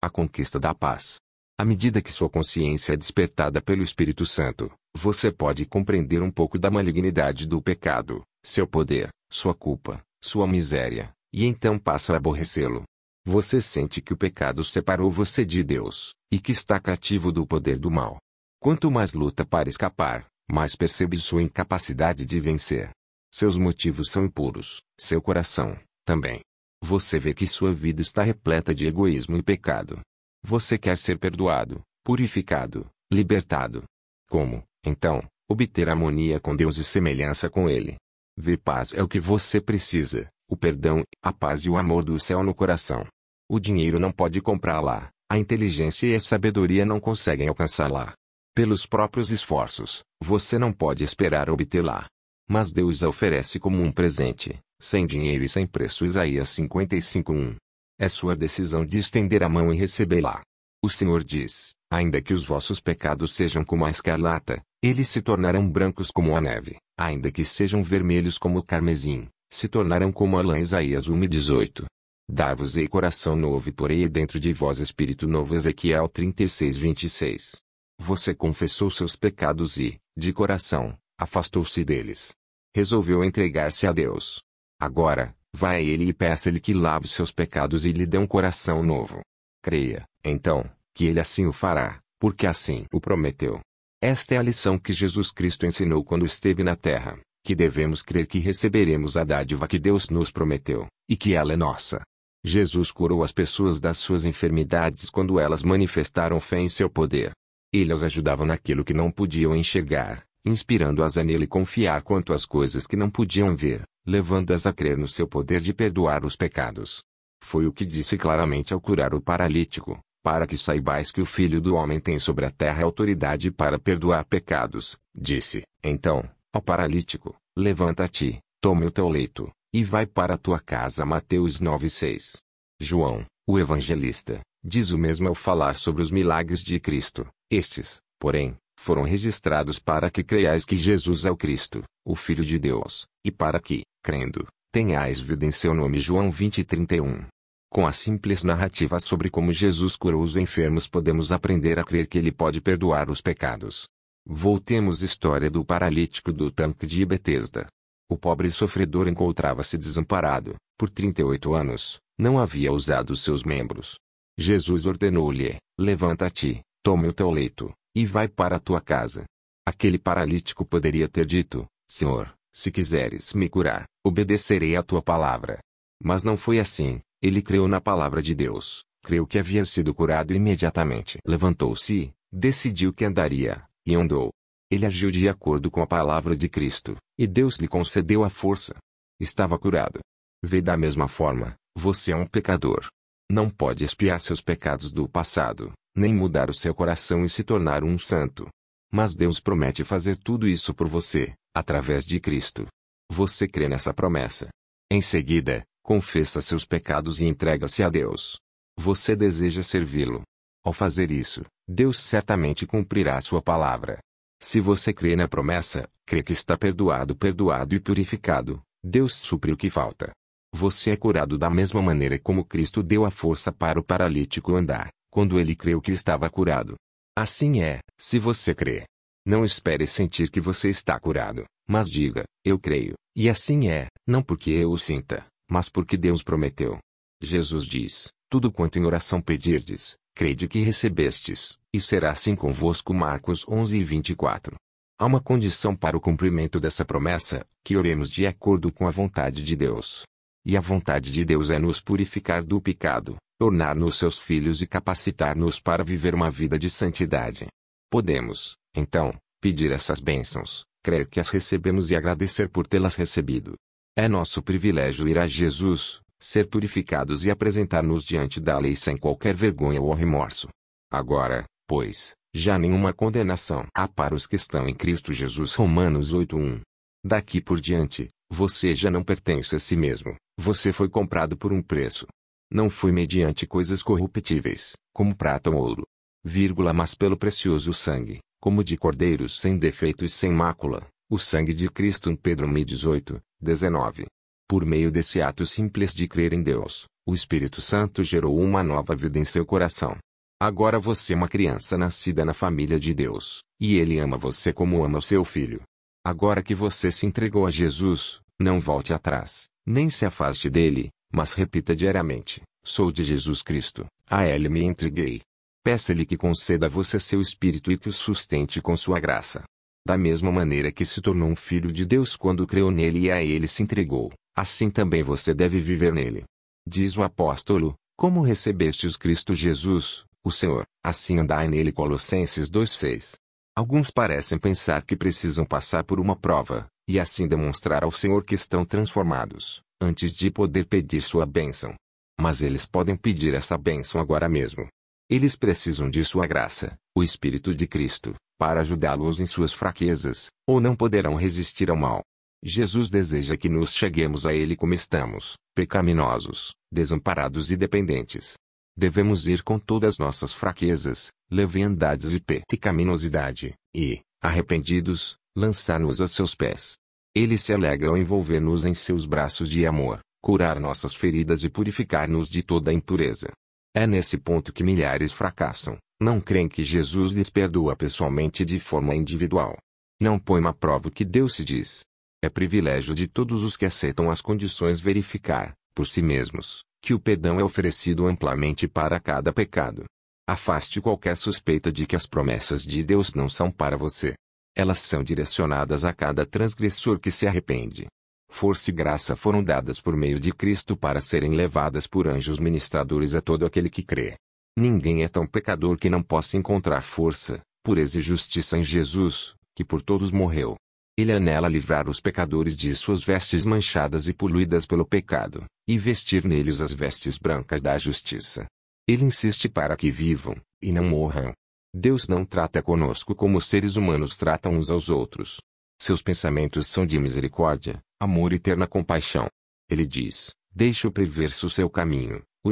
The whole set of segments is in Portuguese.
A conquista da paz. À medida que sua consciência é despertada pelo Espírito Santo, você pode compreender um pouco da malignidade do pecado, seu poder, sua culpa, sua miséria, e então passa a aborrecê-lo. Você sente que o pecado separou você de Deus, e que está cativo do poder do mal. Quanto mais luta para escapar, mais percebe sua incapacidade de vencer. Seus motivos são impuros, seu coração, também. Você vê que sua vida está repleta de egoísmo e pecado. Você quer ser perdoado, purificado, libertado. Como, então, obter harmonia com Deus e semelhança com Ele? Ver paz é o que você precisa, o perdão, a paz e o amor do céu no coração. O dinheiro não pode comprá-la, a inteligência e a sabedoria não conseguem alcançá-la. Pelos próprios esforços, você não pode esperar obtê-la. Mas Deus a oferece como um presente, sem dinheiro e sem preço. Isaías 55:1. É sua decisão de estender a mão e recebê-la. O Senhor diz: Ainda que os vossos pecados sejam como a escarlata, eles se tornarão brancos como a neve, ainda que sejam vermelhos como o carmesim, se tornarão como a lã. Isaías 1:18. Dar-vos-ei coração novo e porei dentro de vós espírito novo. Ezequiel 36:26. Você confessou seus pecados e, de coração, afastou-se deles. Resolveu entregar-se a Deus. Agora, vá a Ele e peça-lhe que lave seus pecados e lhe dê um coração novo. Creia, então, que Ele assim o fará, porque assim o prometeu. Esta é a lição que Jesus Cristo ensinou quando esteve na terra, que devemos crer que receberemos a dádiva que Deus nos prometeu, e que ela é nossa. Jesus curou as pessoas das suas enfermidades quando elas manifestaram fé em seu poder. Ele as ajudava naquilo que não podiam enxergar, inspirando-as a nele confiar quanto às coisas que não podiam ver, levando-as a crer no seu poder de perdoar os pecados. Foi o que disse claramente ao curar o paralítico, para que saibais que o Filho do Homem tem sobre a terra autoridade para perdoar pecados, disse, então, ao paralítico, levanta-te, tome o teu leito, e vai para a tua casa. Mateus 9,6. João, o evangelista, diz o mesmo ao falar sobre os milagres de Cristo. Estes, porém, foram registrados para que creiais que Jesus é o Cristo, o Filho de Deus, e para que, crendo, tenhais vida em seu nome. João 20:31. Com a simples narrativa sobre como Jesus curou os enfermos podemos aprender a crer que ele pode perdoar os pecados. Voltemos à história do paralítico do tanque de Betesda. O pobre sofredor encontrava-se desamparado, por 38 anos, não havia usado seus membros. Jesus ordenou-lhe, levanta-te, tome o teu leito, e vai para a tua casa. Aquele paralítico poderia ter dito, Senhor, se quiseres me curar, obedecerei à tua palavra. Mas não foi assim, ele creu na palavra de Deus, creu que havia sido curado imediatamente. Levantou-se, decidiu que andaria, e andou. Ele agiu de acordo com a palavra de Cristo, e Deus lhe concedeu a força. Estava curado. Vê da mesma forma, você é um pecador. Não pode expiar seus pecados do passado, nem mudar o seu coração e se tornar um santo. Mas Deus promete fazer tudo isso por você, através de Cristo. Você crê nessa promessa. Em seguida, confessa seus pecados e entrega-se a Deus. Você deseja servi-lo. Ao fazer isso, Deus certamente cumprirá sua palavra. Se você crê na promessa, crê que está perdoado, perdoado e purificado, Deus supre o que falta. Você é curado da mesma maneira como Cristo deu a força para o paralítico andar, quando ele creu que estava curado. Assim é, se você crê. Não espere sentir que você está curado, mas diga, eu creio, e assim é, não porque eu o sinta, mas porque Deus prometeu. Jesus diz, tudo quanto em oração pedirdes, crede que recebestes, e será assim convosco. Marcos 11 e 24. Há uma condição para o cumprimento dessa promessa, que oremos de acordo com a vontade de Deus. E a vontade de Deus é nos purificar do pecado, tornar-nos seus filhos e capacitar-nos para viver uma vida de santidade. Podemos, então, pedir essas bênçãos, crer que as recebemos e agradecer por tê-las recebido. É nosso privilégio ir a Jesus, ser purificados e apresentar-nos diante da lei sem qualquer vergonha ou remorso. Agora, pois, já nenhuma condenação há para os que estão em Cristo Jesus. Romanos 8:1. Daqui por diante, você já não pertence a si mesmo, você foi comprado por um preço. Não foi mediante coisas corruptíveis, como prata ou ouro, vírgula, mas pelo precioso sangue, como de cordeiros sem defeito e sem mácula, o sangue de Cristo. Pedro 18, 19. Por meio desse ato simples de crer em Deus, o Espírito Santo gerou uma nova vida em seu coração. Agora você é uma criança nascida na família de Deus, e Ele ama você como ama o seu filho. Agora que você se entregou a Jesus, não volte atrás, nem se afaste dele, mas repita diariamente: Sou de Jesus Cristo, a Ele me entreguei. Peça-lhe que conceda a você seu espírito e que o sustente com sua graça. Da mesma maneira que se tornou um filho de Deus quando creu nele e a ele se entregou, assim também você deve viver nele. Diz o apóstolo: Como recebestes Cristo Jesus, o Senhor, assim andai nele. Colossenses 2,6. Alguns parecem pensar que precisam passar por uma prova, e assim demonstrar ao Senhor que estão transformados, antes de poder pedir sua bênção. Mas eles podem pedir essa bênção agora mesmo. Eles precisam de sua graça, o Espírito de Cristo, para ajudá-los em suas fraquezas, ou não poderão resistir ao mal. Jesus deseja que nos cheguemos a Ele como estamos, pecaminosos, desamparados e dependentes. Devemos ir com todas nossas fraquezas, leviandades e pecaminosidade, e, arrependidos, lançar-nos a seus pés. Ele se alegra ao envolver-nos em seus braços de amor, curar nossas feridas e purificar-nos de toda impureza. É nesse ponto que milhares fracassam, não creem que Jesus lhes perdoa pessoalmente de forma individual. Não põe uma prova o que Deus se diz. É privilégio de todos os que aceitam as condições verificar, por si mesmos, que o perdão é oferecido amplamente para cada pecado. Afaste qualquer suspeita de que as promessas de Deus não são para você. Elas são direcionadas a cada transgressor que se arrepende. Força e graça foram dadas por meio de Cristo para serem levadas por anjos ministradores a todo aquele que crê. Ninguém é tão pecador que não possa encontrar força, pureza e justiça em Jesus, que por todos morreu. Ele anela livrar os pecadores de suas vestes manchadas e poluídas pelo pecado, e vestir neles as vestes brancas da justiça. Ele insiste para que vivam, e não morram. Deus não trata conosco como seres humanos tratam uns aos outros. Seus pensamentos são de misericórdia, amor e terna compaixão. Ele diz: Deixe o perverso o seu caminho, o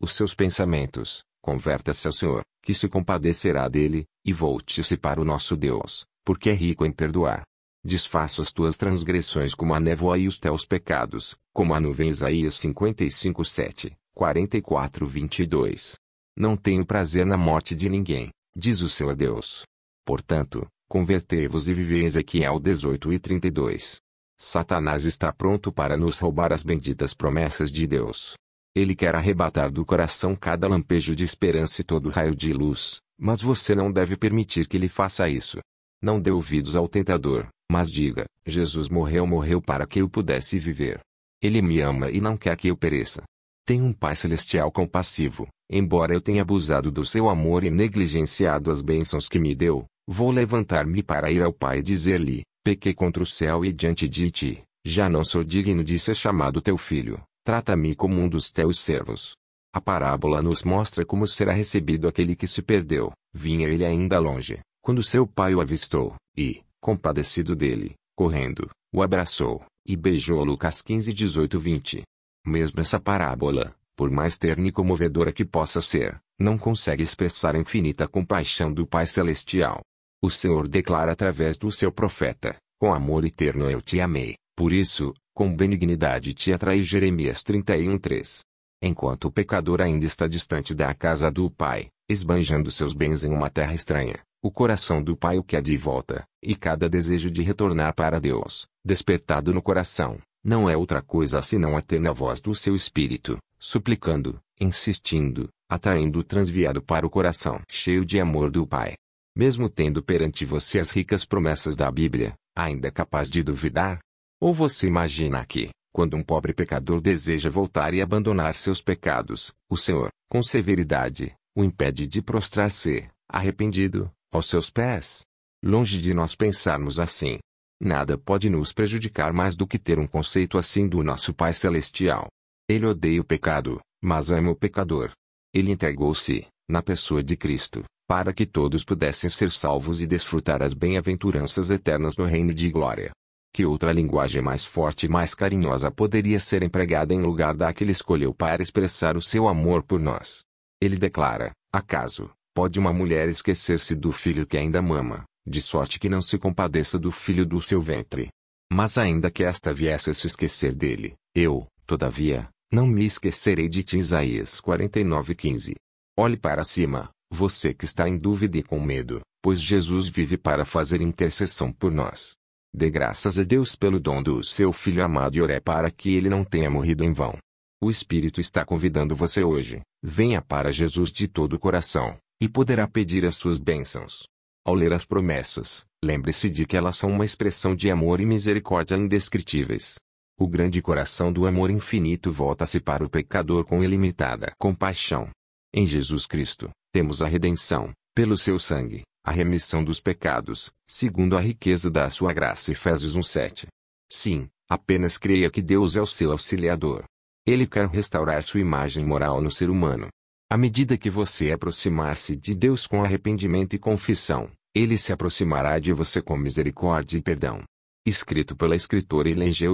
os seus pensamentos, converta-se ao Senhor, que se compadecerá dele, e volte-se para o nosso Deus, porque é rico em perdoar. Desfaço as tuas transgressões como a névoa e os teus pecados, como a nuvem Isaías 55 7, 44 22. Não tenho prazer na morte de ninguém, diz o Senhor Deus. Portanto, convertei-vos e vivei Ezequiel 18 e 32. Satanás está pronto para nos roubar as benditas promessas de Deus. Ele quer arrebatar do coração cada lampejo de esperança e todo raio de luz, mas você não deve permitir que ele faça isso. Não dê ouvidos ao tentador, mas diga: Jesus morreu, morreu para que eu pudesse viver. Ele me ama e não quer que eu pereça. Tenho um Pai Celestial compassivo, embora eu tenha abusado do seu amor e negligenciado as bênçãos que me deu, vou levantar-me para ir ao Pai e dizer-lhe: Pequei contra o céu e diante de ti, já não sou digno de ser chamado teu filho, trata-me como um dos teus servos. A parábola nos mostra como será recebido aquele que se perdeu, vinha ele ainda longe, quando seu pai o avistou, e, compadecido dele, correndo, o abraçou, e beijou Lucas 15 18 20. Mesmo essa parábola, por mais terna e comovedora que possa ser, não consegue expressar a infinita compaixão do Pai Celestial. O Senhor declara através do seu profeta, com amor eterno eu te amei, por isso, com benignidade te atraí Jeremias 31:3. Enquanto o pecador ainda está distante da casa do Pai, esbanjando seus bens em uma terra estranha, o coração do Pai o quer de volta, e cada desejo de retornar para Deus, despertado no coração, não é outra coisa senão a terna voz do seu espírito, suplicando, insistindo, atraindo o transviado para o coração cheio de amor do Pai. Mesmo tendo perante você as ricas promessas da Bíblia, ainda é capaz de duvidar? Ou você imagina que, quando um pobre pecador deseja voltar e abandonar seus pecados, o Senhor, com severidade, o impede de prostrar-se, arrependido, aos seus pés. Longe de nós pensarmos assim. Nada pode nos prejudicar mais do que ter um conceito assim do nosso Pai Celestial. Ele odeia o pecado, mas ama o pecador. Ele entregou-se, na pessoa de Cristo, para que todos pudessem ser salvos e desfrutar as bem-aventuranças eternas no reino de glória. Que outra linguagem mais forte e mais carinhosa poderia ser empregada em lugar da que ele escolheu para expressar o seu amor por nós? Ele declara: Acaso, Pode uma mulher esquecer-se do filho que ainda mama, de sorte que não se compadeça do filho do seu ventre. Mas ainda que esta viesse a se esquecer dele, Eu, todavia, não me esquecerei de ti. Isaías 49:15. Olhe para cima, você que está em dúvida e com medo, pois Jesus vive para fazer intercessão por nós. Dê graças a Deus pelo dom do seu Filho amado e ore para que ele não tenha morrido em vão. O Espírito está convidando você hoje. Venha para Jesus de todo o coração, e poderá pedir as suas bênçãos. Ao ler as promessas, lembre-se de que elas são uma expressão de amor e misericórdia indescritíveis. O grande coração do amor infinito volta-se para o pecador com ilimitada compaixão. Em Jesus Cristo, temos a redenção, pelo seu sangue, a remissão dos pecados, segundo a riqueza da sua graça. Efésios 1:7. Sim, apenas creia que Deus é o seu auxiliador. Ele quer restaurar sua imagem moral no ser humano. À medida que você aproximar-se de Deus com arrependimento e confissão, ele se aproximará de você com misericórdia e perdão. Escrito pela escritora Ellen G.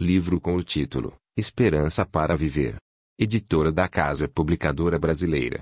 Livro com o título Esperança para Viver. Editora da Casa Publicadora Brasileira.